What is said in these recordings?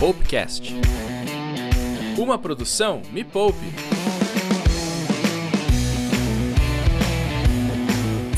Poupecast. Uma produção Me Poupe.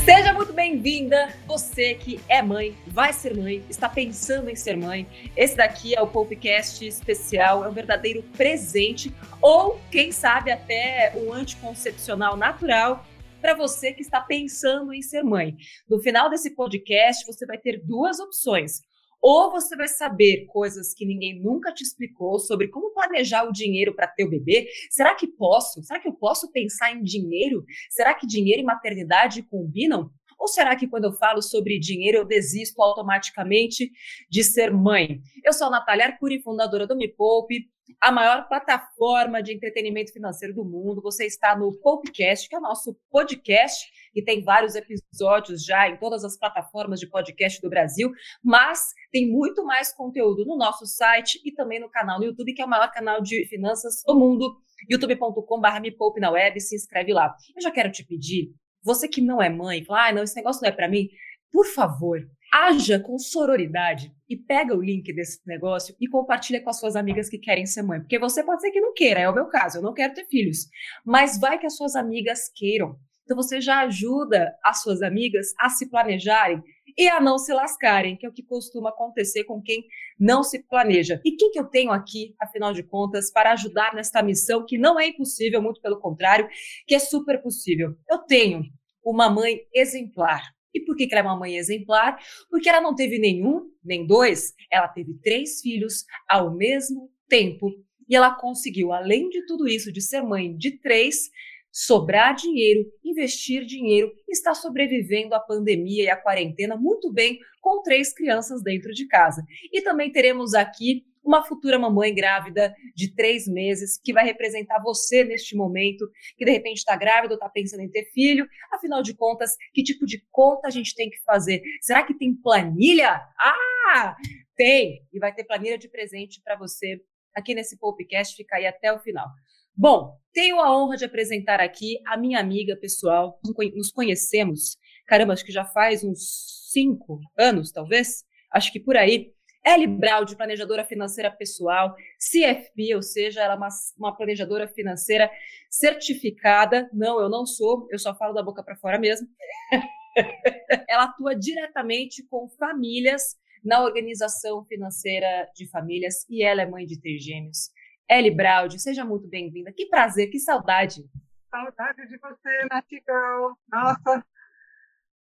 Seja muito bem-vinda, você que é mãe, vai ser mãe, está pensando em ser mãe. Esse daqui é o Poupecast especial, é um verdadeiro presente, ou quem sabe até um anticoncepcional natural para você que está pensando em ser mãe. No final desse podcast, você vai ter duas opções. Ou você vai saber coisas que ninguém nunca te explicou sobre como planejar o dinheiro para ter o bebê. Será que posso? Será que eu posso pensar em dinheiro? Será que dinheiro e maternidade combinam? Ou será que quando eu falo sobre dinheiro eu desisto automaticamente de ser mãe? Eu sou a Natália Arcuri, fundadora do Me Poupe, a maior plataforma de entretenimento financeiro do mundo. Você está no Poupecast, que é o nosso podcast, e tem vários episódios já em todas as plataformas de podcast do Brasil, mas tem muito mais conteúdo no nosso site e também no canal no YouTube, que é o maior canal de finanças do mundo, youtube.com.br me poupe na web, se inscreve lá. Eu já quero te pedir você que não é mãe, fala, ah, não, esse negócio não é para mim. Por favor, haja com sororidade e pega o link desse negócio e compartilha com as suas amigas que querem ser mãe. Porque você pode ser que não queira, é o meu caso, eu não quero ter filhos. Mas vai que as suas amigas queiram. Então você já ajuda as suas amigas a se planejarem e a não se lascarem, que é o que costuma acontecer com quem não se planeja. E quem que eu tenho aqui, afinal de contas, para ajudar nesta missão que não é impossível, muito pelo contrário, que é super possível? Eu tenho uma mãe exemplar. E por que, que ela é uma mãe exemplar? Porque ela não teve nenhum, nem dois, ela teve três filhos ao mesmo tempo. E ela conseguiu, além de tudo isso, de ser mãe de três, sobrar dinheiro, investir dinheiro, está sobrevivendo à pandemia e à quarentena muito bem com três crianças dentro de casa. E também teremos aqui uma futura mamãe grávida de três meses, que vai representar você neste momento, que de repente está grávida ou está pensando em ter filho. Afinal de contas, que tipo de conta a gente tem que fazer? Será que tem planilha? Ah, tem! E vai ter planilha de presente para você aqui nesse podcast, fica aí até o final. Bom, tenho a honra de apresentar aqui a minha amiga pessoal. Nos conhecemos, caramba, acho que já faz uns cinco anos, talvez. Acho que por aí. Ellie Braud, planejadora financeira pessoal, CFP, ou seja, ela é uma, uma, planejadora financeira certificada. Não, eu não sou, eu só falo da boca para fora mesmo. ela atua diretamente com famílias na organização financeira de famílias e ela é mãe de trigêmeos. Ellie Braud, seja muito bem-vinda. Que prazer, que saudade. Saudade de você, Nath Girl. Nossa,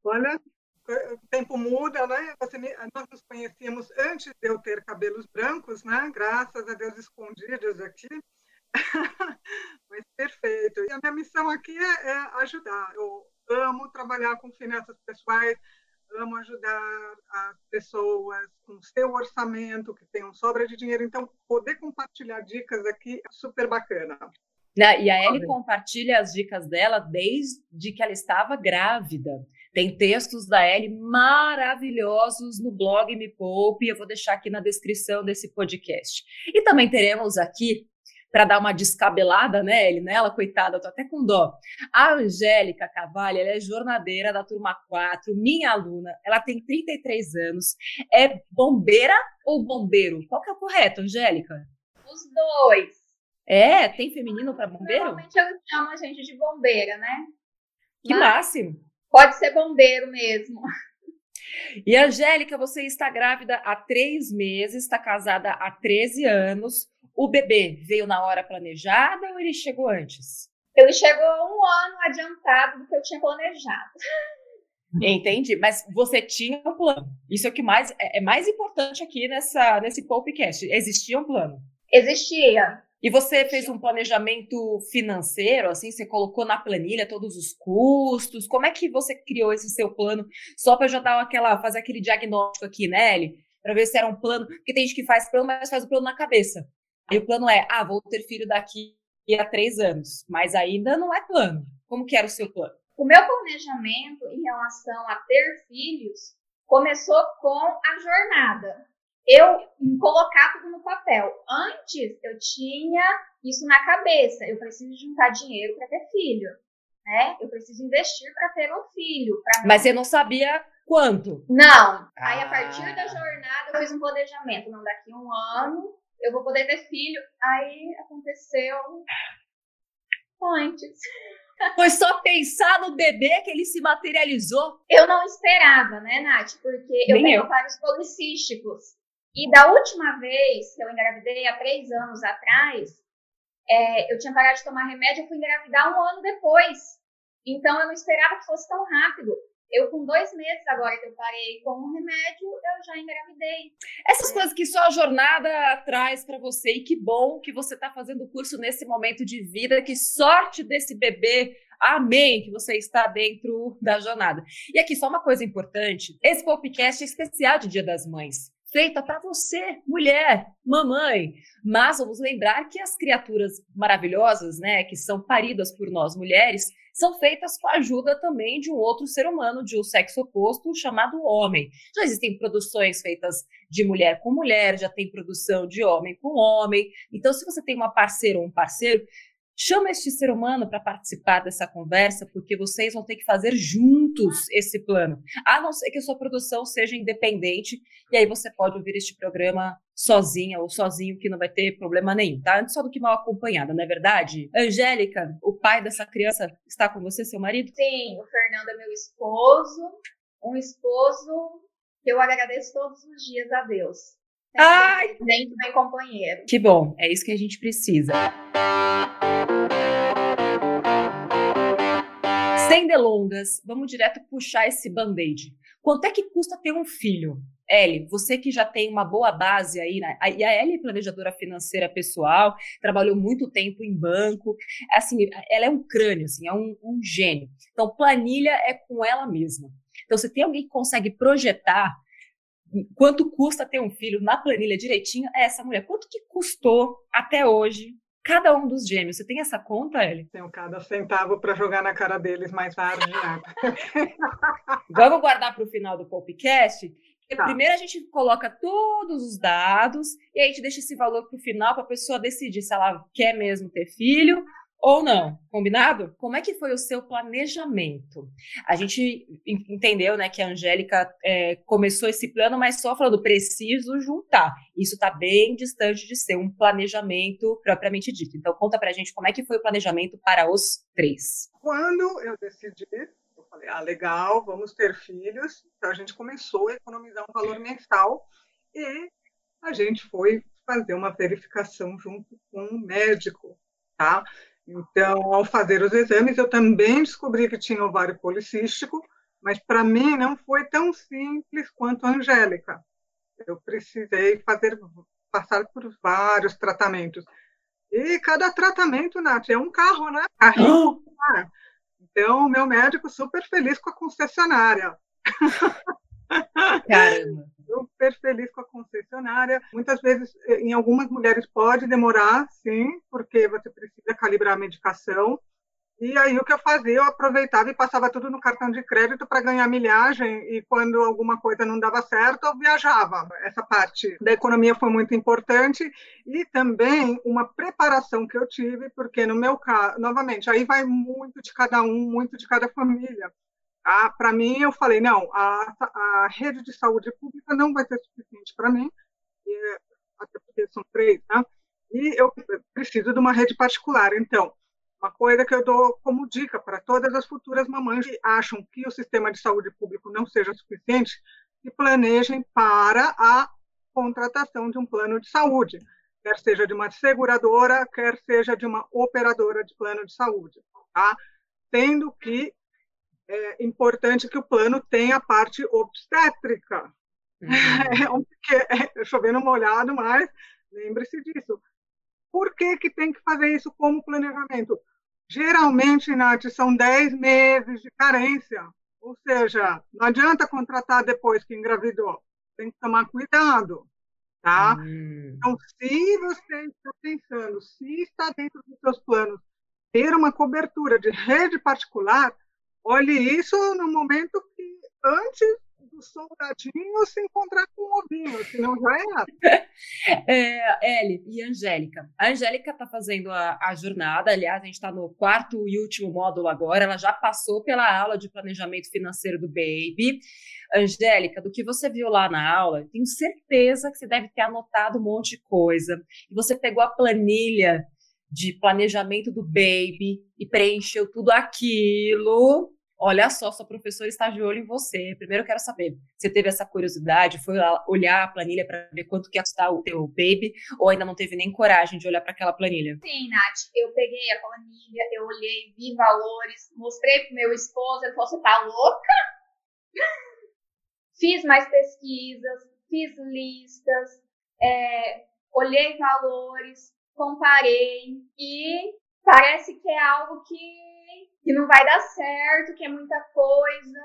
olha, o tempo muda, né? Você, nós nos conhecíamos antes de eu ter cabelos brancos, né? Graças a Deus escondidos aqui. Mas perfeito. E a minha missão aqui é, é ajudar. Eu amo trabalhar com finanças pessoais, amo ajudar as pessoas com seu orçamento, que tenham sobra de dinheiro. Então, poder compartilhar dicas aqui é super bacana. E a Ellie compartilha as dicas dela desde que ela estava grávida. Tem textos da Ellie maravilhosos no blog Me Poupe, eu vou deixar aqui na descrição desse podcast. E também teremos aqui para dar uma descabelada né, ele nela, coitada, eu tô até com dó. A Angélica Cavalli, ela é jornadeira da turma 4, minha aluna, ela tem 33 anos, é bombeira ou bombeiro? Qual que é o correto, Angélica? Os dois. É, tem feminino para bombeiro? Normalmente eu chamo a gente de bombeira, né? Que Mas máximo. Pode ser bombeiro mesmo. E Angélica, você está grávida há três meses, está casada há 13 anos. O bebê veio na hora planejada ou ele chegou antes? Ele chegou um ano adiantado do que eu tinha planejado. Entendi, mas você tinha um plano. Isso é o que mais é, é mais importante aqui nessa nesse podcast. Existia um plano? Existia. E você fez um planejamento financeiro, assim, você colocou na planilha todos os custos. Como é que você criou esse seu plano? Só para já dar aquela, fazer aquele diagnóstico aqui, né, Eli? Para ver se era um plano, porque tem gente que faz plano, mas faz o plano na cabeça. Aí o plano é, ah, vou ter filho daqui a três anos, mas ainda não é plano. Como que era o seu plano? O meu planejamento em relação a ter filhos começou com a jornada. Eu colocar tudo no papel. Antes eu tinha isso na cabeça. Eu preciso juntar dinheiro para ter filho, né? Eu preciso investir para ter um filho. Mas você não sabia quanto? Não. Aí a partir da ah. jornada eu fiz um planejamento. Não daqui a um ano eu vou poder ter filho. Aí aconteceu antes. Foi só pensar no bebê que ele se materializou. Eu não esperava, né, Nath? Porque eu tenho vários policísticos. E da última vez que eu engravidei, há três anos atrás, é, eu tinha parado de tomar remédio, eu fui engravidar um ano depois. Então eu não esperava que fosse tão rápido. Eu, com dois meses agora que eu parei com o remédio, eu já engravidei. Essas coisas que só a jornada traz pra você. E que bom que você tá fazendo o curso nesse momento de vida. Que sorte desse bebê. Amém, que você está dentro da jornada. E aqui, só uma coisa importante: esse podcast é especial de Dia das Mães. Feita para você, mulher, mamãe. Mas vamos lembrar que as criaturas maravilhosas, né, que são paridas por nós mulheres, são feitas com a ajuda também de um outro ser humano, de um sexo oposto, chamado homem. Já existem produções feitas de mulher com mulher, já tem produção de homem com homem. Então, se você tem uma parceira ou um parceiro, chama este ser humano para participar dessa conversa, porque vocês vão ter que fazer juntos esse plano. A não ser que a sua produção seja independente, e aí você pode ouvir este programa sozinha ou sozinho, que não vai ter problema nenhum, tá? Antes só do que mal acompanhada, não é verdade? Angélica, o pai dessa criança está com você, seu marido? Sim, o Fernando é meu esposo, um esposo que eu agradeço todos os dias a Deus. Ai! presente, bem companheiro. Que bom, é isso que a gente precisa. Sem delongas, vamos direto puxar esse band-aid. Quanto é que custa ter um filho? Ellie, você que já tem uma boa base aí, né? A- E a Ellie é planejadora financeira pessoal, trabalhou muito tempo em banco. Assim, ela é um crânio, assim, é um, um gênio. Então, planilha é com ela mesma. Então, se tem alguém que consegue projetar quanto custa ter um filho na planilha direitinho, é essa mulher. Quanto que custou até hoje cada um dos gêmeos? Você tem essa conta, Ellie? Tenho cada centavo para jogar na cara deles mais tarde. Né? Vamos guardar para o final do podcast? Tá. Primeiro a gente coloca todos os dados e aí a gente deixa esse valor para o final para a pessoa decidir se ela quer mesmo ter filho ou não. Combinado? Como é que foi o seu planejamento? A gente en- entendeu, né, que a Angélica é, começou esse plano, mas só falando preciso juntar. Isso está bem distante de ser um planejamento propriamente dito. Então conta pra gente como é que foi o planejamento para os três. Quando eu decidi, eu falei, ah, legal, vamos ter filhos. Então a gente começou a economizar um valor mensal e a gente foi fazer uma verificação junto com um médico, tá? Então, ao fazer os exames, eu também descobri que tinha ovário policístico, mas para mim não foi tão simples quanto a Angélica. Eu precisei fazer passar por vários tratamentos. E cada tratamento, Nath, é um carro, né? Carrinho. Então, o meu médico super feliz com a concessionária. Caramba. Super feliz com a concessionária. Muitas vezes, eh, em algumas mulheres, pode demorar, sim, porque você precisa calibrar a medicação. E aí, o que eu fazia? Eu aproveitava e passava tudo no cartão de crédito para ganhar milhagem. E quando alguma coisa não dava certo, eu viajava. Essa parte da economia foi muito importante. E também uma preparação que eu tive, porque no meu caso, novamente, aí vai muito de cada um, muito de cada família. Ah, para mim, eu falei, não, a, a rede de saúde pública não vai ser suficiente para mim, e, até porque são três, né? E eu preciso de uma rede particular. Então, uma coisa que eu dou como dica para todas as futuras mamães que acham que o sistema de saúde público não seja suficiente, que planejem para a contratação de um plano de saúde, quer seja de uma seguradora, quer seja de uma operadora de plano de saúde, tá? Tendo que é importante que o plano tenha a parte obstétrica. Uhum. É é, chovendo molhado, mas lembre-se disso. Por que, que tem que fazer isso como planejamento? Geralmente, Nath, são 10 meses de carência. Ou seja, não adianta contratar depois que engravidou. Tem que tomar cuidado. Tá? Hum. Então, se você está pensando, se está dentro dos seus planos, ter uma cobertura de rede particular, olhe isso no momento que antes do soldadinho se encontrar com um ovinho, senão já é. é Eli e Angélica. A Angélica está fazendo a, a, jornada, aliás, a gente está no quarto e último módulo agora, ela já passou pela aula de planejamento financeiro do Baby. Angélica, do que você viu lá na aula, tenho certeza que você deve ter anotado um monte de coisa. E você pegou a planilha de planejamento do Baby e preencheu tudo aquilo olha só, sua professora está de olho em você. Primeiro eu quero saber, você teve essa curiosidade, foi olhar a planilha para ver quanto que custar o teu baby, ou ainda não teve nem coragem de olhar para aquela planilha? Sim, Nath, eu peguei a planilha, eu olhei, vi valores, mostrei pro meu esposo, ele falou, você tá louca? fiz mais pesquisas, fiz listas, é, olhei valores, comparei e parece que é algo que que não vai dar certo, que é muita coisa.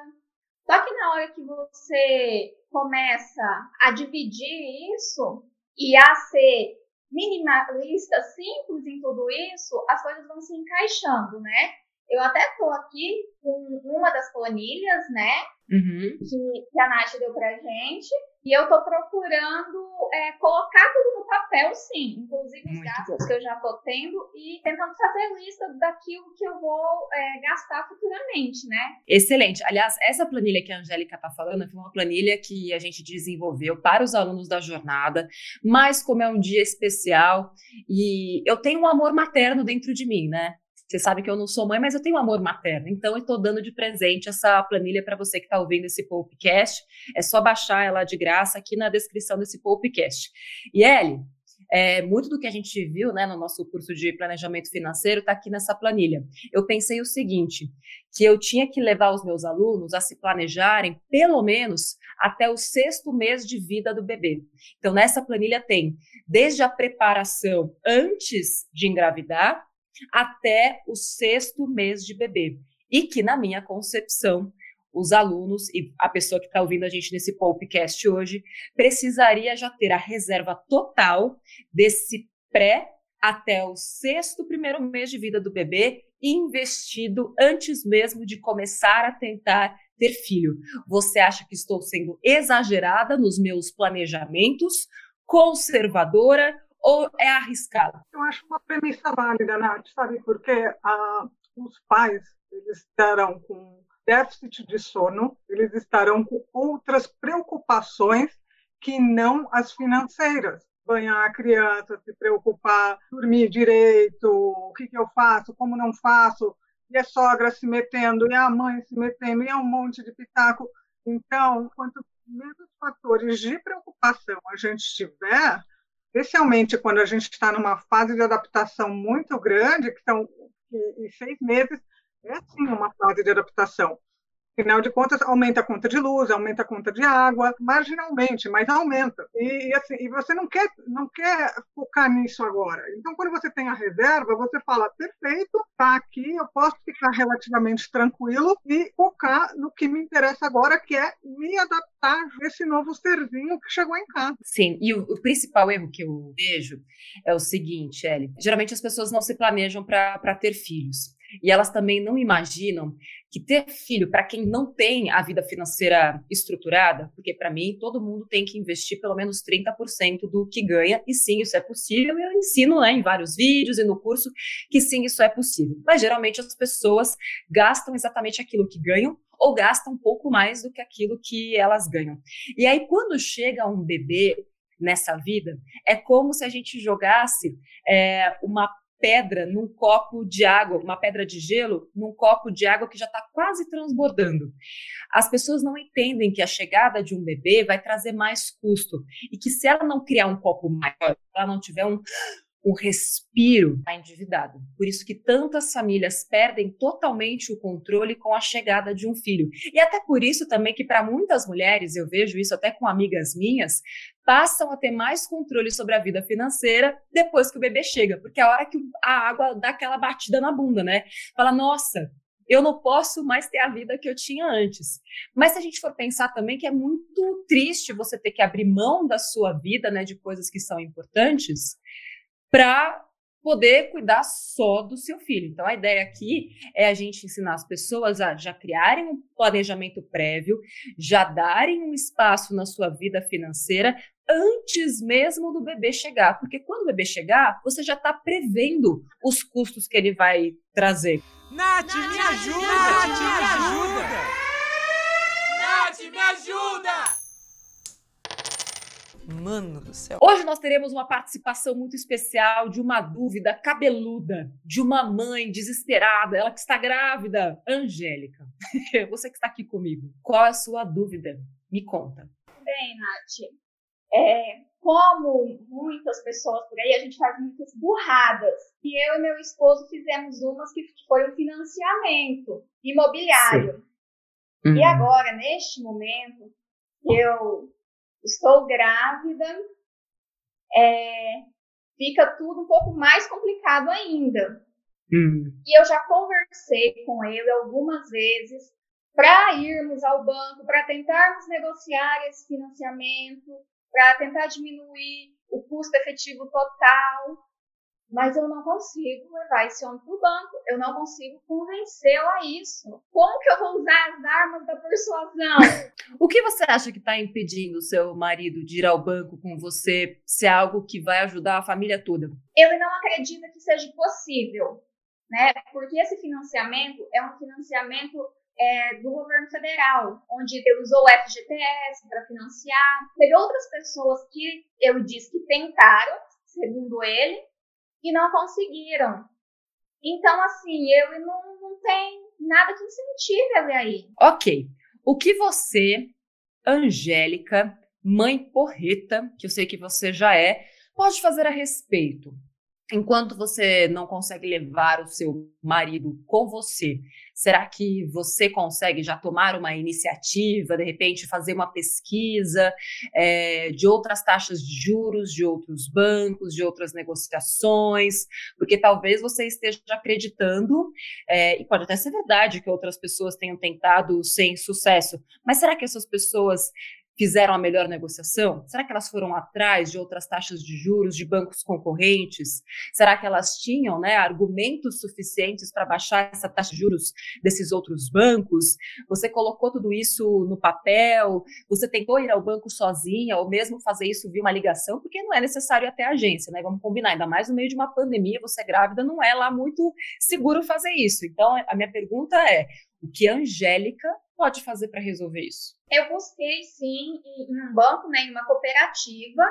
Só que na hora que você começa a dividir isso e a ser minimalista, simples em tudo isso, as coisas vão se encaixando, né? Eu até tô aqui com uma das planilhas, né? Uhum. Que, que a Nath deu pra gente. E eu tô procurando é, colocar tudo no papel, sim. Inclusive os Muito gastos bom. que eu já tô tendo e tentando fazer lista daquilo que eu vou é, gastar futuramente, né? Excelente. Aliás, essa planilha que a Angélica tá falando foi uma planilha que a gente desenvolveu para os alunos da jornada, mas como é um dia especial e eu tenho um amor materno dentro de mim, né? Você sabe que eu não sou mãe, mas eu tenho amor materno. Então, eu estou dando de presente essa planilha para você que está ouvindo esse podcast. É só baixar ela de graça aqui na descrição desse podcast. E, Eli, é, muito do que a gente viu né, no nosso curso de planejamento financeiro está aqui nessa planilha. Eu pensei o seguinte: que eu tinha que levar os meus alunos a se planejarem pelo menos até o sexto mês de vida do bebê. Então, nessa planilha tem desde a preparação antes de engravidar até o sexto mês de bebê. E que, na minha concepção, os alunos e a pessoa que está ouvindo a gente nesse podcast hoje precisaria já ter a reserva total desse pré até o sexto primeiro mês de vida do bebê investido antes mesmo de começar a tentar ter filho. Você acha que estou sendo exagerada nos meus planejamentos, conservadora ou é arriscado? Eu acho uma premissa válida, Nath, sabe? Porque ah, os pais eles estarão com déficit de sono, eles estarão com outras preocupações que não as financeiras. Banhar a criança, se preocupar, dormir direito, o que, que eu faço, como não faço, e a sogra se metendo, e a mãe se metendo, e é um monte de pitaco. Então, quanto menos fatores de preocupação a gente tiver, especialmente quando a gente está numa fase de adaptação muito grande, que são seis meses é sim uma fase de adaptação. Afinal de contas, aumenta a conta de luz, aumenta a conta de água, marginalmente, mas aumenta. E, e, assim, e você não quer, não quer focar nisso agora. Então, quando você tem a reserva, você fala, perfeito, está aqui, eu posso ficar relativamente tranquilo e focar no que me interessa agora, que é me adaptar a esse novo serzinho que chegou em casa. Sim, e o, o principal erro que eu vejo é o seguinte, Ellie. Geralmente as pessoas não se planejam para ter filhos. E elas também não imaginam que ter filho, para quem não tem a vida financeira estruturada, porque para mim todo mundo tem que investir pelo menos 30% do que ganha, e sim, isso é possível. Eu ensino né, em vários vídeos e no curso que sim, isso é possível. Mas geralmente as pessoas gastam exatamente aquilo que ganham ou gastam um pouco mais do que aquilo que elas ganham. E aí, quando chega um bebê nessa vida, é como se a gente jogasse é, uma pedra num copo de água, uma pedra de gelo num copo de água que já está quase transbordando. As pessoas não entendem que a chegada de um bebê vai trazer mais custo e que se ela não criar um copo maior, ela não tiver um um respiro, está endividado. Por isso que tantas famílias perdem totalmente o controle com a chegada de um filho. E até por isso também que para muitas mulheres, eu vejo isso até com amigas minhas, passam a ter mais controle sobre a vida financeira depois que o bebê chega, porque é a hora que a água dá aquela batida na bunda, né? Fala, nossa, eu não posso mais ter a vida que eu tinha antes. Mas se a gente for pensar também que é muito triste você ter que abrir mão da sua vida, né, de coisas que são importantes, para poder cuidar só do seu filho. Então, a ideia aqui é a gente ensinar as pessoas a já criarem um planejamento prévio, já darem um espaço na sua vida financeira antes mesmo do bebê chegar. Porque quando o bebê chegar, você já está prevendo os custos que ele vai trazer. Nath, Nath me ajuda! Nath, me ajuda! Nath, me ajuda! Mano do céu. Hoje nós teremos uma participação muito especial de uma dúvida cabeluda, de uma mãe desesperada, ela que está grávida, Angélica. Você que está aqui comigo, qual é a sua dúvida? Me conta. Bem, Nath, é, como muitas pessoas por aí, a gente faz muitas burradas. E eu e meu esposo fizemos umas que foi um financiamento imobiliário. Uhum. E agora, neste momento, eu estou grávida, é, fica tudo um pouco mais complicado ainda. Hum. E eu já conversei com ele algumas vezes para irmos ao banco, para tentarmos negociar esse financiamento, para tentar diminuir o custo efetivo total mas eu não consigo levar esse homem para o banco, eu não consigo convencê-lo a isso. Como que eu vou usar as armas da persuasão? o que você acha que está impedindo o seu marido de ir ao banco com você se é algo que vai ajudar a família toda? Ele não acredita que seja possível, né? Porque esse financiamento é um financiamento é, do governo federal, onde ele usou o FGTS para financiar. Teve outras pessoas que eu disse que tentaram, segundo ele, e não conseguiram. Então, assim, eu não, não tem nada que incentive ele aí. Ok. O que você, Angélica, mãe porreta, que eu sei que você já é, pode fazer a respeito? Enquanto você não consegue levar o seu marido com você, será que você consegue já tomar uma iniciativa, de repente fazer uma pesquisa é, de outras taxas de juros, de outros bancos, de outras negociações? Porque talvez você esteja acreditando, é, e pode até ser verdade que outras pessoas tenham tentado sem sucesso, mas será que essas pessoas fizeram a melhor negociação? Será que elas foram atrás de outras taxas de juros de bancos concorrentes? Será que elas tinham né, argumentos suficientes para baixar essa taxa de juros desses outros bancos? Você colocou tudo isso no papel? Você tentou ir ao banco sozinha ou mesmo fazer isso via uma ligação? Porque não é necessário até a agência, né? Vamos combinar, ainda mais no meio de uma pandemia, você grávida, não é lá muito seguro fazer isso. Então, a minha pergunta é: o que a Angélica pode fazer para resolver isso? Eu busquei, sim, em um banco, né, em uma cooperativa,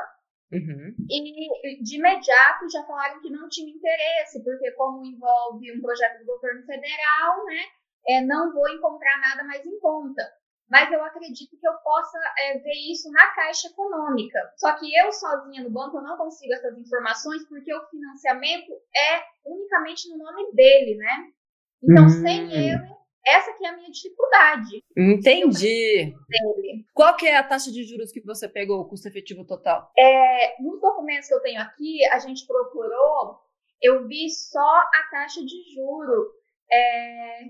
Uhum. E de imediato já falaram que não tinha interesse, porque como envolve um projeto do governo federal, né, é, não vou encontrar nada mais em conta. Mas eu acredito que eu possa é, ver isso na Caixa Econômica. Só que eu sozinha no banco eu não consigo essas informações porque o financiamento é unicamente no nome dele, né? Então, uhum. sem ele, essa que é a minha dificuldade. Entendi. Qual que é a taxa de juros que você pegou, o custo efetivo total? É, nos documentos que eu tenho aqui, a gente procurou, eu vi só a taxa de juro é,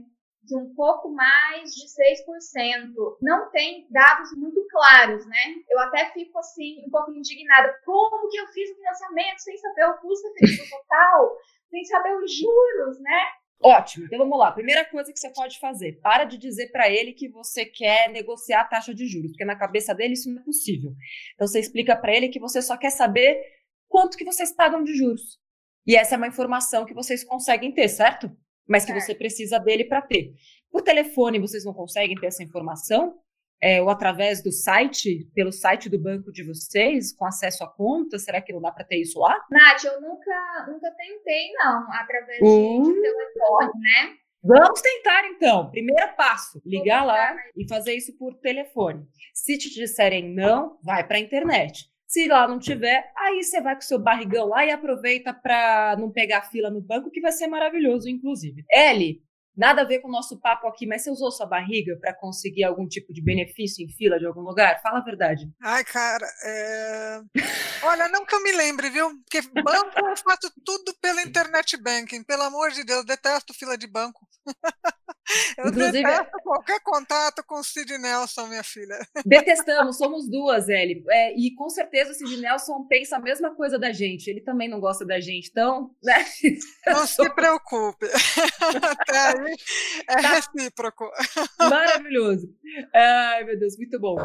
de um pouco mais de 6%. Não tem dados muito claros, né? Eu até fico assim, um pouco indignada. Como que eu fiz o financiamento sem saber o custo efetivo total? sem saber os juros, né? Ótimo, então vamos lá. Primeira coisa que você pode fazer: para de dizer para ele que você quer negociar a taxa de juros, porque na cabeça dele isso não é possível. Então você explica para ele que você só quer saber quanto que vocês pagam de juros. E essa é uma informação que vocês conseguem ter, certo? Mas que você precisa dele para ter. Por telefone vocês não conseguem ter essa informação? É, ou através do site, pelo site do banco de vocês, com acesso à conta? Será que não dá para ter isso lá? Nath, eu nunca, nunca tentei, não, através hum. de, de telefone, né? Vamos tentar então. Primeiro passo: ligar lá e fazer isso por telefone. Se te disserem não, vai para a internet. Se lá não tiver, aí você vai com o seu barrigão lá e aproveita para não pegar fila no banco, que vai ser maravilhoso, inclusive. Ellie, Nada a ver com o nosso papo aqui, mas você usou sua barriga para conseguir algum tipo de benefício em fila de algum lugar? Fala a verdade. Ai, cara, é... olha, não que eu me lembre, viu? Porque banco eu faço tudo pela internet banking. Pelo amor de Deus, detesto fila de banco. Eu Inclusive, detesto qualquer contato com o Sid Nelson, minha filha. Detestamos, somos duas, Eli. É, e com certeza o Sid Nelson pensa a mesma coisa da gente. Ele também não gosta da gente, então. Né? Não se preocupe. Até aí é tá. recíproco. Maravilhoso. Ai, meu Deus, muito bom.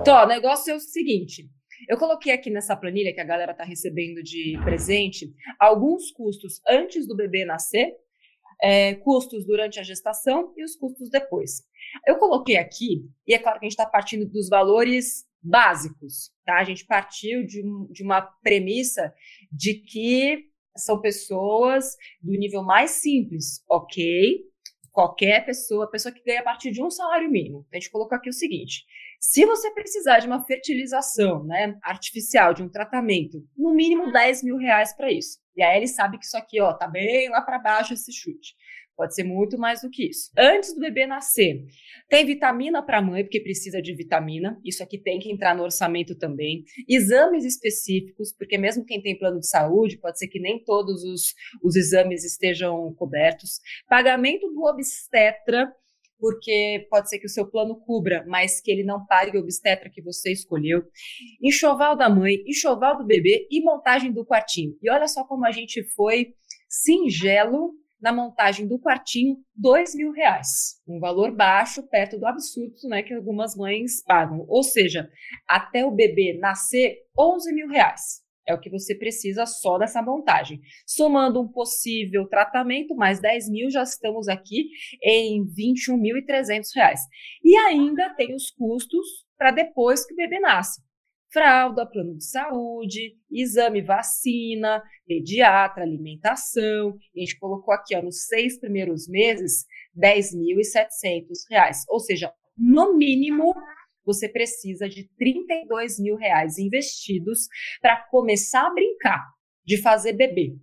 Então, o negócio é o seguinte. Eu coloquei aqui nessa planilha que a galera está recebendo de presente alguns custos antes do bebê nascer, é, custos durante a gestação e os custos depois. Eu coloquei aqui, e é claro que a gente está partindo dos valores básicos, tá? A gente partiu de, de uma premissa de que são pessoas do nível mais simples, ok? Qualquer pessoa, pessoa que ganha a partir de um salário mínimo. A gente colocou aqui o seguinte: se você precisar de uma fertilização né, artificial, de um tratamento, no mínimo 10 mil reais para isso. E aí ele sabe que isso aqui, ó, tá bem lá para baixo esse chute. Pode ser muito mais do que isso. Antes do bebê nascer, tem vitamina para a mãe, porque precisa de vitamina. Isso aqui tem que entrar no orçamento também. Exames específicos, porque mesmo quem tem plano de saúde, pode ser que nem todos os, os exames estejam cobertos. Pagamento do obstetra, porque pode ser que o seu plano cubra, mas que ele não pague o obstetra que você escolheu. Enxoval da mãe, enxoval do bebê e montagem do quartinho. E olha só como a gente foi singelo na montagem do quartinho, dois mil reais. Um valor baixo, perto do absurdo né, que algumas mães pagam. Ou seja, até o bebê nascer, 11 mil reais. É o que você precisa só dessa montagem. Somando um possível tratamento, mais 10 mil, já estamos aqui em 21.300 reais. E ainda tem os custos para depois que o bebê nasce. Fralda, plano de saúde, exame, vacina, pediatra, alimentação. A gente colocou aqui, ó, nos seis primeiros meses, 10.700 reais. Ou seja, no mínimo você precisa de 32 mil reais investidos para começar a brincar de fazer bebê.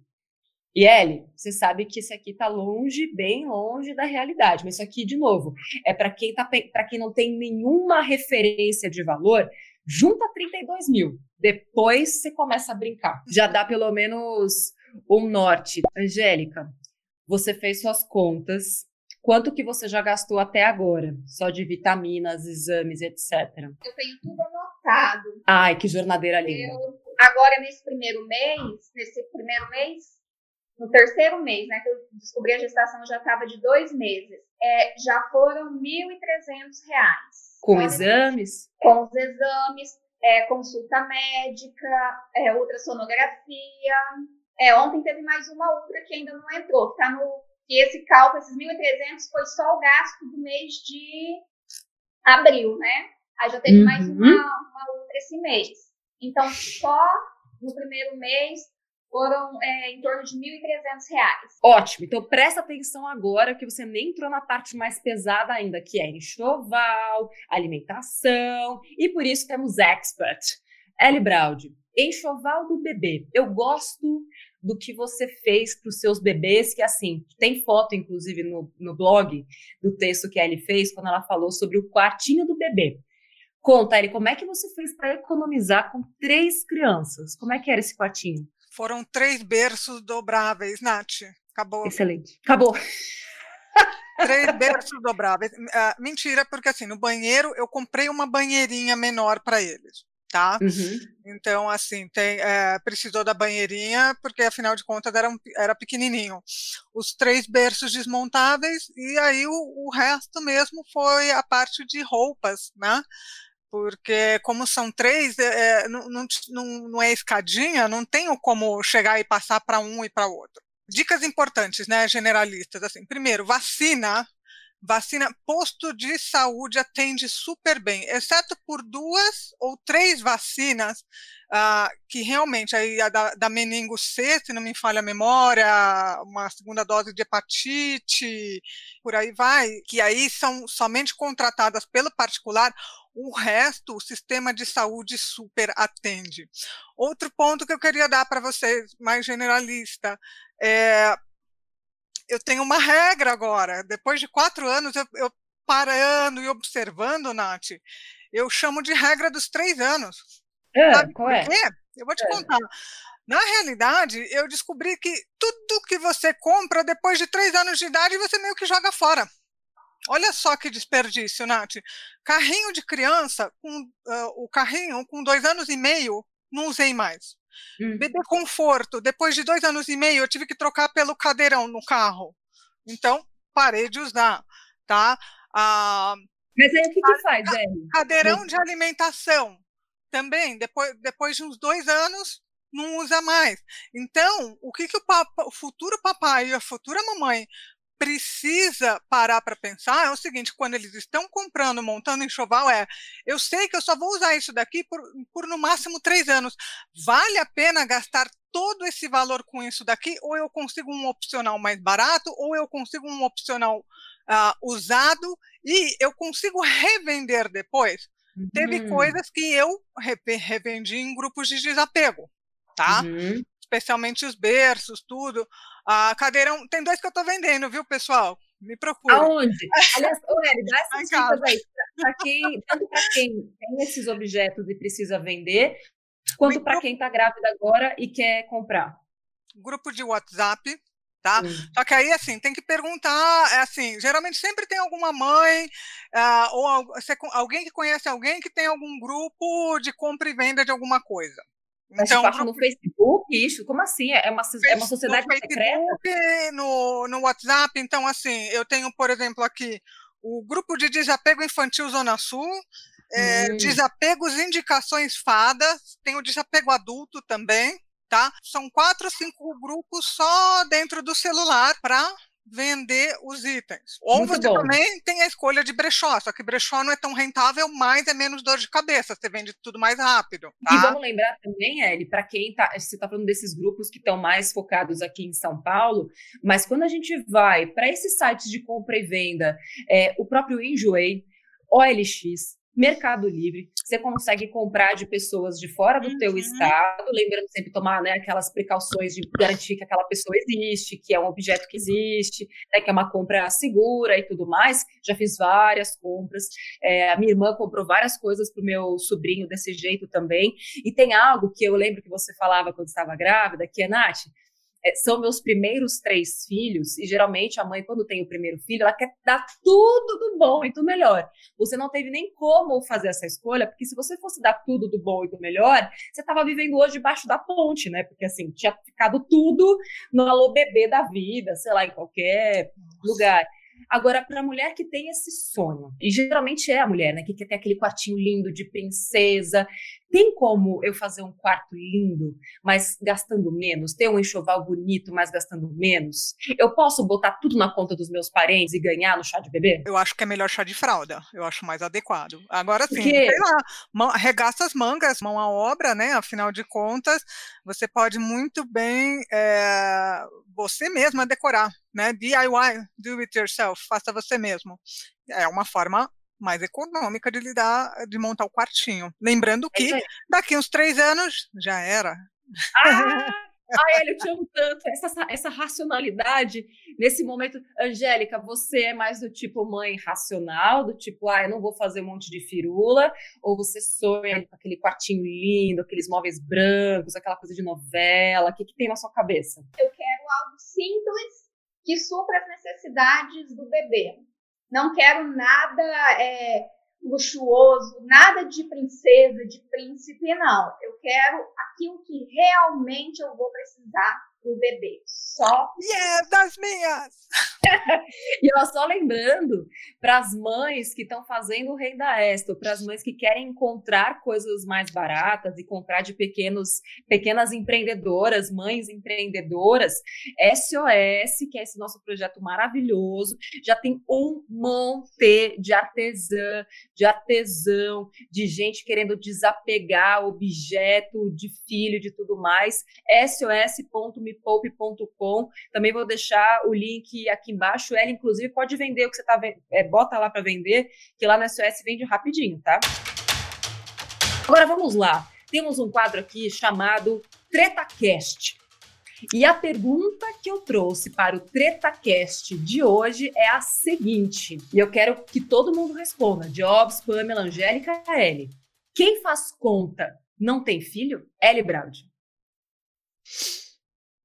E Ellie, você sabe que isso aqui está longe, bem longe da realidade. Mas isso aqui, de novo, é para quem tá, quem não tem nenhuma referência de valor, junta 32 mil. Depois você começa a brincar. Já dá pelo menos um norte. Angélica, você fez suas contas Quanto que você já gastou até agora? Só de vitaminas, exames, etc. Eu tenho tudo anotado. Ai, que jornadeira linda. Eu, agora, nesse primeiro mês, nesse primeiro mês, no terceiro mês, né, que eu descobri a gestação já estava de dois meses, é, já foram R$ 1.300. Com exames? Com os exames, é, consulta médica, é, ultrassonografia. É, ontem teve mais uma ultra que ainda não entrou, que está no que esse cálculo, esses 1.300, foi só o gasto do mês de abril, né? Aí já teve uhum. mais uma, uma outra esse mês. Então, só no primeiro mês foram é, em torno de R$ 1.300. Ótimo. Então, presta atenção agora que você nem entrou na parte mais pesada ainda, que é enxoval, alimentação, e por isso temos expert. Ellie Braud, enxoval do bebê. Eu gosto do que você fez para os seus bebês, que assim, tem foto, inclusive, no, no blog do texto que a Ellie fez, quando ela falou sobre o quartinho do bebê. Conta, Ellie, como é que você fez para economizar com três crianças? Como é que era esse quartinho? Foram três berços dobráveis, Nath. Acabou. Excelente. Acabou. Três berços dobráveis. Uh, mentira, porque assim, no banheiro eu comprei uma banheirinha menor para eles tá? Uhum. Então, assim, tem, é, precisou da banheirinha, porque afinal de contas era, um, era pequenininho. Os três berços desmontáveis, e aí o, o resto mesmo foi a parte de roupas, né? Porque, como são três, é, não, não, não é escadinha, não tenho como chegar e passar para um e para outro. Dicas importantes, né, generalistas, assim, primeiro, vacina, Vacina, posto de saúde atende super bem, exceto por duas ou três vacinas uh, que realmente aí a da, da meningo C, se não me falha a memória, uma segunda dose de hepatite, por aí vai, que aí são somente contratadas pelo particular, o resto, o sistema de saúde super atende. Outro ponto que eu queria dar para vocês, mais generalista, é eu tenho uma regra agora. Depois de quatro anos, eu, eu parando e observando, Nath, eu chamo de regra dos três anos. É, qual é? Eu vou te é. contar. Na realidade, eu descobri que tudo que você compra depois de três anos de idade, você meio que joga fora. Olha só que desperdício, Nath. Carrinho de criança, com, uh, o carrinho com dois anos e meio, não usei mais. Hum. Conforto, depois de dois anos e meio, eu tive que trocar pelo cadeirão no carro. Então, parei de usar, tá? Ah, Mas aí o que, que faz? Cadeirão de alimentação, também, depois, depois de uns dois anos, não usa mais. Então, o que, que o, papa, o futuro papai e a futura mamãe precisa parar para pensar é o seguinte: quando eles estão comprando, montando enxoval, é eu sei que eu só vou usar isso daqui por, por no máximo três anos. Vale a pena gastar todo esse valor com isso daqui? Ou eu consigo um opcional mais barato, ou eu consigo um opcional uh, usado e eu consigo revender depois? Uhum. Teve coisas que eu revendi em grupos de desapego tá? Uhum. Especialmente os berços, tudo. A cadeirão, tem dois que eu tô vendendo, viu, pessoal? Me procura. Aonde? Aliás, Aurélio, dá essas dicas aí, para quem, tanto para quem tem esses objetos e precisa vender, quanto para quem está grávida agora e quer comprar. Grupo de WhatsApp, tá? Só que aí, assim, tem que perguntar, é assim, geralmente sempre tem alguma mãe uh, ou alguém que conhece alguém que tem algum grupo de compra e venda de alguma coisa. Mas então, no Facebook, isso? Como assim? É uma, é uma sociedade no secreta? No, no WhatsApp, então, assim, eu tenho, por exemplo, aqui o grupo de desapego infantil Zona Sul, é, hum. desapegos indicações fadas, tem o desapego adulto também, tá? São quatro, cinco grupos só dentro do celular para vender os itens. Ou Muito você bom. também tem a escolha de brechó, só que brechó não é tão rentável, mas é menos dor de cabeça, você vende tudo mais rápido. Tá? E vamos lembrar também, Eli, para quem tá, você está falando desses grupos que estão mais focados aqui em São Paulo, mas quando a gente vai para esses sites de compra e venda, é, o próprio Enjoei, OLX, Mercado Livre, você consegue comprar de pessoas de fora do uhum. teu estado, lembrando sempre tomar né, aquelas precauções de garantir que aquela pessoa existe, que é um objeto que existe, né, que é uma compra segura e tudo mais. Já fiz várias compras. É, a minha irmã comprou várias coisas para o meu sobrinho desse jeito também. E tem algo que eu lembro que você falava quando estava grávida, que é, Nath, são meus primeiros três filhos, e geralmente a mãe, quando tem o primeiro filho, ela quer dar tudo do bom e do melhor. Você não teve nem como fazer essa escolha, porque se você fosse dar tudo do bom e do melhor, você estava vivendo hoje debaixo da ponte, né? Porque assim, tinha ficado tudo no alô bebê da vida, sei lá, em qualquer Nossa. lugar. Agora, para a mulher que tem esse sonho, e geralmente é a mulher, né, que quer ter aquele quartinho lindo de princesa, tem como eu fazer um quarto lindo, mas gastando menos? Ter um enxoval bonito, mas gastando menos? Eu posso botar tudo na conta dos meus parentes e ganhar no chá de bebê? Eu acho que é melhor chá de fralda. Eu acho mais adequado. Agora sim, sei lá, arregaça as mangas, mão à obra, né? Afinal de contas, você pode muito bem é, você mesma decorar, né? DIY, do it yourself, faça você mesmo. É uma forma mais econômica de lidar, de montar o quartinho. Lembrando que é daqui uns três anos já era. Ah, ah ele eu te amo tanto. Essa, essa racionalidade, nesse momento. Angélica, você é mais do tipo mãe racional, do tipo, ah, eu não vou fazer um monte de firula, ou você sonha com aquele quartinho lindo, aqueles móveis brancos, aquela coisa de novela? O que, que tem na sua cabeça? Eu quero algo simples que supra as necessidades do bebê. Não quero nada é, luxuoso, nada de princesa, de príncipe, não. Eu quero aquilo que realmente eu vou precisar do bebê. Só. Yeah, das minhas! e ó, só lembrando para as mães que estão fazendo o Rei da Esta, para as mães que querem encontrar coisas mais baratas e comprar de pequenos, pequenas empreendedoras, mães empreendedoras, SOS, que é esse nosso projeto maravilhoso, já tem um monte de artesã, de artesão, de gente querendo desapegar objeto de filho, de tudo mais. sos.mepoupe.com. Também vou deixar o link aqui embaixo. Ela, inclusive, pode vender o que você tá é, bota lá para vender, que lá no SOS vende rapidinho, tá? Agora vamos lá. Temos um quadro aqui chamado TretaCast. E a pergunta que eu trouxe para o TretaCast de hoje é a seguinte, e eu quero que todo mundo responda, Jobs, Pamela, Angélica, Ellie. Quem faz conta não tem filho? Ellie Braud.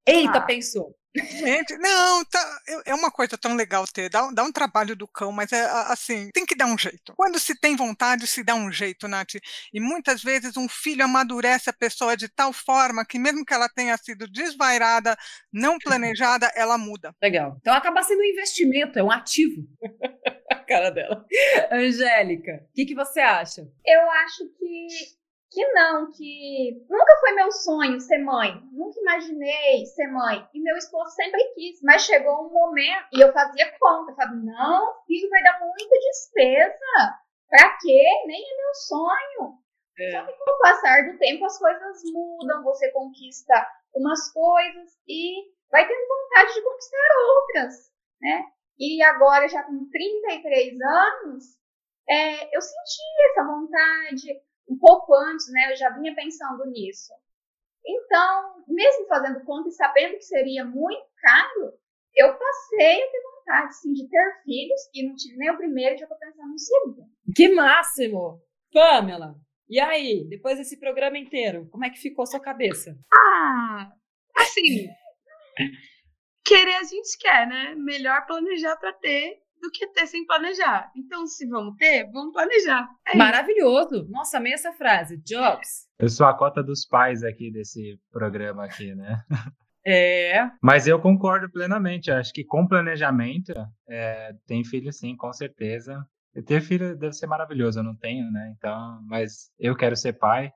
Eita, ah. pensou. Gente, não, tá, é uma coisa tão legal ter, dá, dá, um trabalho do cão, mas é assim, tem que dar um jeito. Quando se tem vontade, se dá um jeito, Nath. E muitas vezes um filho amadurece a pessoa de tal forma que mesmo que ela tenha sido desvairada, não planejada, ela muda. Legal. Então acaba sendo um investimento, é um ativo. a cara dela. Angélica, o que, que você acha? Eu acho que que não, que nunca foi meu sonho ser mãe, nunca imaginei ser mãe. E meu esposo sempre quis, mas chegou um momento e eu fazia conta, eu falava, não, filho vai dar muita despesa. Pra quê? Nem é meu sonho. É. Só que com o passar do tempo as coisas mudam, você conquista umas coisas e vai tendo vontade de conquistar outras, né? E agora, já com 33 anos, é, eu senti essa vontade, um pouco antes, né, eu já vinha pensando nisso. Então, mesmo fazendo conta e sabendo que seria muito caro, eu passei a ter vontade, sim, de ter filhos e não tive nem o primeiro, já estou pensando no segundo. Que máximo! Pamela, e aí, depois desse programa inteiro, como é que ficou a sua cabeça? Ah, assim, querer a gente quer, né? Melhor planejar para ter do que ter sem planejar. Então, se vamos ter, vamos planejar. É Maravilhoso. Isso. Nossa, amei essa frase. Jobs. Eu sou a cota dos pais aqui desse programa aqui, né? É. Mas eu concordo plenamente. Acho que com planejamento, é, tem filho sim, com certeza. E ter filho deve ser maravilhoso, eu não tenho, né? Então, mas eu quero ser pai.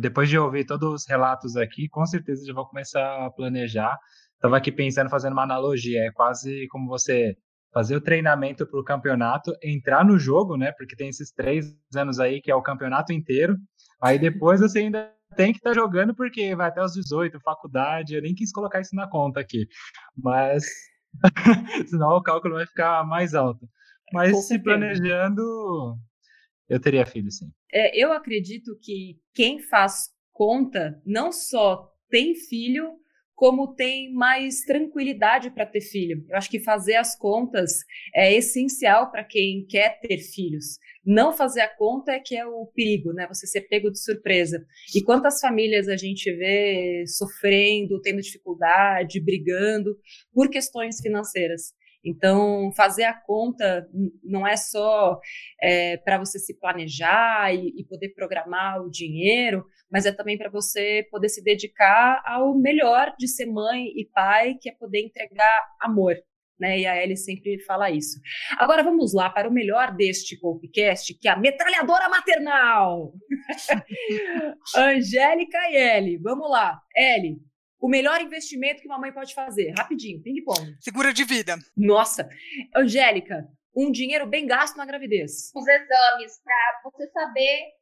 Depois de ouvir todos os relatos aqui, com certeza já vou começar a planejar. Estava aqui pensando, fazendo uma analogia. É quase como você fazer o treinamento para o campeonato, entrar no jogo, né? Porque tem esses três anos aí que é o campeonato inteiro. Aí depois você ainda tem que estar tá jogando porque vai até os 18, faculdade. Eu nem quis colocar isso na conta aqui, mas senão o cálculo vai ficar mais alto. Mas se planejando, eu teria filho, sim. É, eu acredito que quem faz conta não só tem filho, como tem mais tranquilidade para ter filho. Eu acho que fazer as contas é essencial para quem quer ter filhos. Não fazer a conta é que é o perigo, né? Você ser pego de surpresa. E quantas famílias a gente vê sofrendo, tendo dificuldade, brigando por questões financeiras. Então, fazer a conta não é só é, para você se planejar e, e, poder programar o dinheiro, mas é também para você poder se dedicar ao melhor de ser mãe e pai, que é poder entregar amor. Né? E a Ellie sempre fala isso. Agora vamos lá para o melhor deste podcast, que é a metralhadora maternal. Angélica e Ellie, vamos lá. Ellie, o melhor investimento que uma mãe pode fazer? Rapidinho, ping-pong. Segura de vida. Nossa. Angélica, um dinheiro bem gasto na gravidez. Os exames, para você saber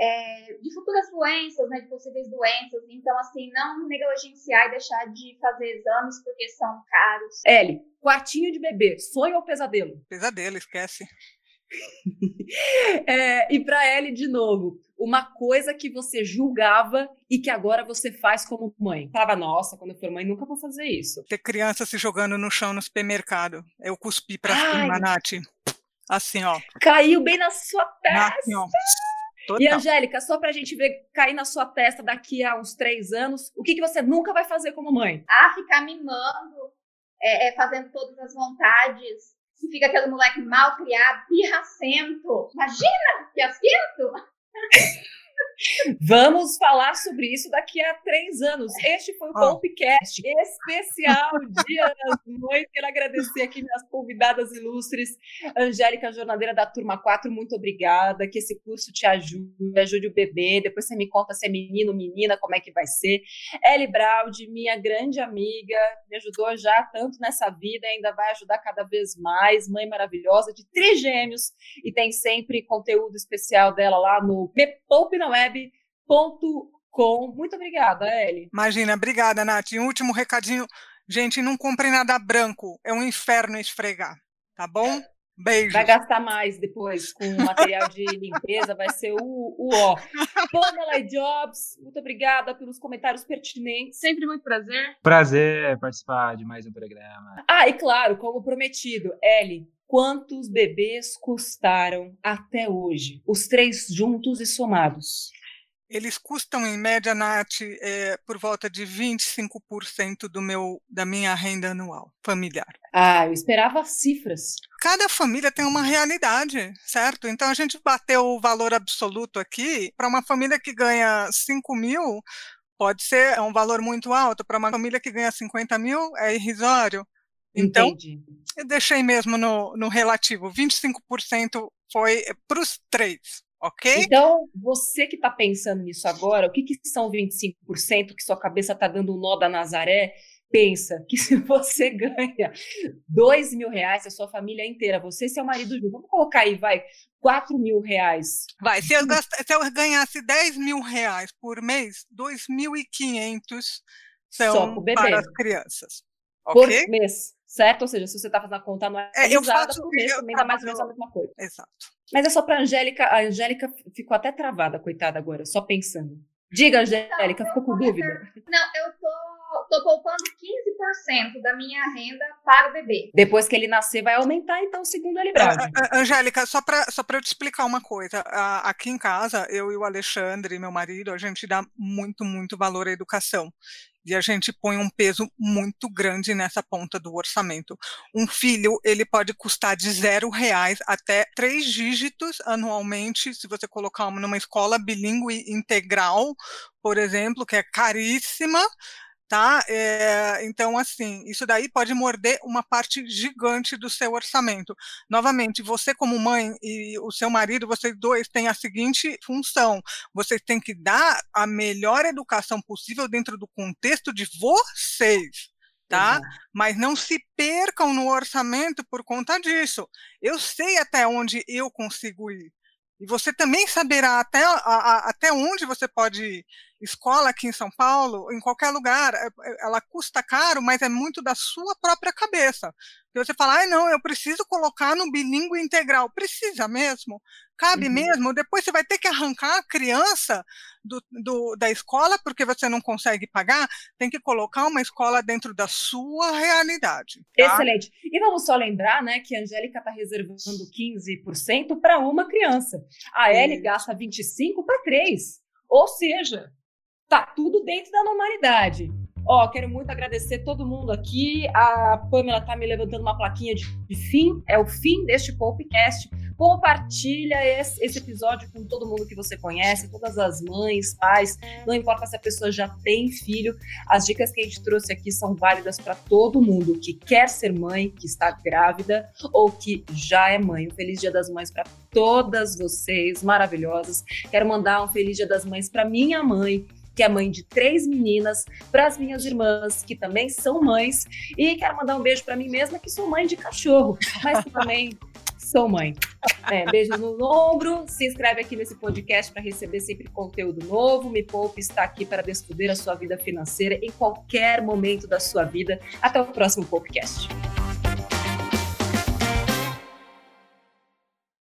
é, de futuras doenças, né, de possíveis doenças. Então, assim, não negligenciar e deixar de fazer exames porque são caros. Ellie, quartinho de bebê, sonho ou pesadelo? Pesadelo, esquece. é, e para Ellie, de novo, uma coisa que você julgava e que agora você faz como mãe. Falava, nossa, quando eu for mãe, nunca vou fazer isso. Ter criança se jogando no chão no supermercado. Eu cuspi pra Ai. cima, Nath. Assim, ó. Caiu bem na sua testa. Assim, ó. E, Angélica, só pra gente ver cair na sua testa daqui a uns três anos, o que, que você nunca vai fazer como mãe? Ah, ficar mimando, é, é, fazendo todas as vontades. E fica aquele moleque mal criado, pirracento. Imagina, fiasquento! Vamos falar sobre isso daqui a três anos. Este foi o oh. Especial Dia das Mães. Quero agradecer aqui minhas convidadas ilustres. Angélica, jornadeira da Turma 4, muito obrigada. Que esse curso te ajude, ajude o bebê. Depois você me conta se é menino ou menina, como é que vai ser. Ellie Braud, minha grande amiga, me ajudou já tanto nessa vida, ainda vai ajudar cada vez mais. Mãe maravilhosa de trigêmeos e tem sempre conteúdo especial dela lá no Me Poupe na Web www.com. Muito obrigada, Ellie. Imagina, obrigada, Nath. E um último recadinho. Gente, não compre nada branco. É um inferno esfregar, tá bom? Beijo. Vai gastar mais depois com material de limpeza, vai ser o, o ó. Pamela Jobs, muito obrigada pelos comentários pertinentes. Sempre muito prazer. Prazer participar de mais um programa. Ah, e claro, como prometido, Ellie, quantos bebês custaram até hoje? Os três juntos e somados? Eles custam em média, Nath, é, por volta de 25% do meu, da minha renda anual familiar. Ah, eu esperava cifras. Cada família tem uma realidade, certo? Então a gente bateu o valor absoluto aqui para uma família que ganha 5 mil, pode ser é um valor muito alto. Para uma família que ganha 50 mil, é irrisório. Então, Entendi. eu deixei mesmo no, no relativo. 25% foi para os três. Ok? Então, você que está pensando nisso agora, o que, que são 25% que sua cabeça está dando um nó da Nazaré? Pensa que se você ganha dois mil reais, a sua família inteira, você e seu marido junto, vamos colocar aí, vai, 4 mil reais. Vai, se eu, se eu ganhasse 10 mil reais por mês, 2.500 são para as crianças. Por okay? mês, certo? Ou seja, se você está fazendo a conta não é, eu faço, por mês, também dá mais ou menos a mesma coisa. Exato. Mas é só para a Angélica, a Angélica ficou até travada, coitada agora, só pensando. Diga, Angélica, ficou com dúvida? Não, eu tô, tô poupando 15% da minha renda para o bebê. Depois que ele nascer, vai aumentar, então, segundo a Librade. Angélica, só para só eu te explicar uma coisa. Aqui em casa, eu e o Alexandre, meu marido, a gente dá muito, muito valor à educação e a gente põe um peso muito grande nessa ponta do orçamento. Um filho, ele pode custar de zero reais até três dígitos anualmente, se você colocar numa escola bilíngue integral, por exemplo, que é caríssima, tá? É, então, assim, isso daí pode morder uma parte gigante do seu orçamento. Novamente, você como mãe e o seu marido, vocês dois têm a seguinte função: vocês têm que dar a melhor educação possível dentro do contexto de vocês. Tá? Uhum. Mas não se percam no orçamento por conta disso. Eu sei até onde eu consigo ir. E você também saberá até, a, a, até onde você pode ir. Escola aqui em São Paulo, em qualquer lugar, é, é, ela custa caro, mas é muito da sua própria cabeça. Você fala, ah, não, eu preciso colocar no bilíngue integral. Precisa mesmo? Cabe uhum. mesmo? Depois você vai ter que arrancar a criança do, do, da escola porque você não consegue pagar. Tem que colocar uma escola dentro da sua realidade. Tá? Excelente. E vamos só lembrar né, que a Angélica está reservando 15% para uma criança. A Ellie gasta 25% para três. Ou seja, tá tudo dentro da normalidade. Ó, quero muito agradecer todo mundo aqui. A Pamela tá me levantando uma plaquinha de, de fim. É o fim deste podcast. Compartilha esse, esse, episódio com todo mundo que você conhece, todas as mães, pais. Não importa se a pessoa já tem filho. As dicas que a gente trouxe aqui são válidas para todo mundo que quer ser mãe, que está grávida ou que já é mãe. Um feliz Dia das Mães para todas vocês, maravilhosas. Quero mandar um feliz Dia das Mães para minha mãe que é mãe de três meninas, para as minhas irmãs, que também são mães, e quero mandar um beijo para mim mesma, que sou mãe de cachorro, mas que também sou mãe. É, beijo no ombro, se inscreve aqui nesse podcast para receber sempre conteúdo novo. Me Poupe está aqui para descobrir a sua vida financeira em qualquer momento da sua vida. Até o próximo podcast.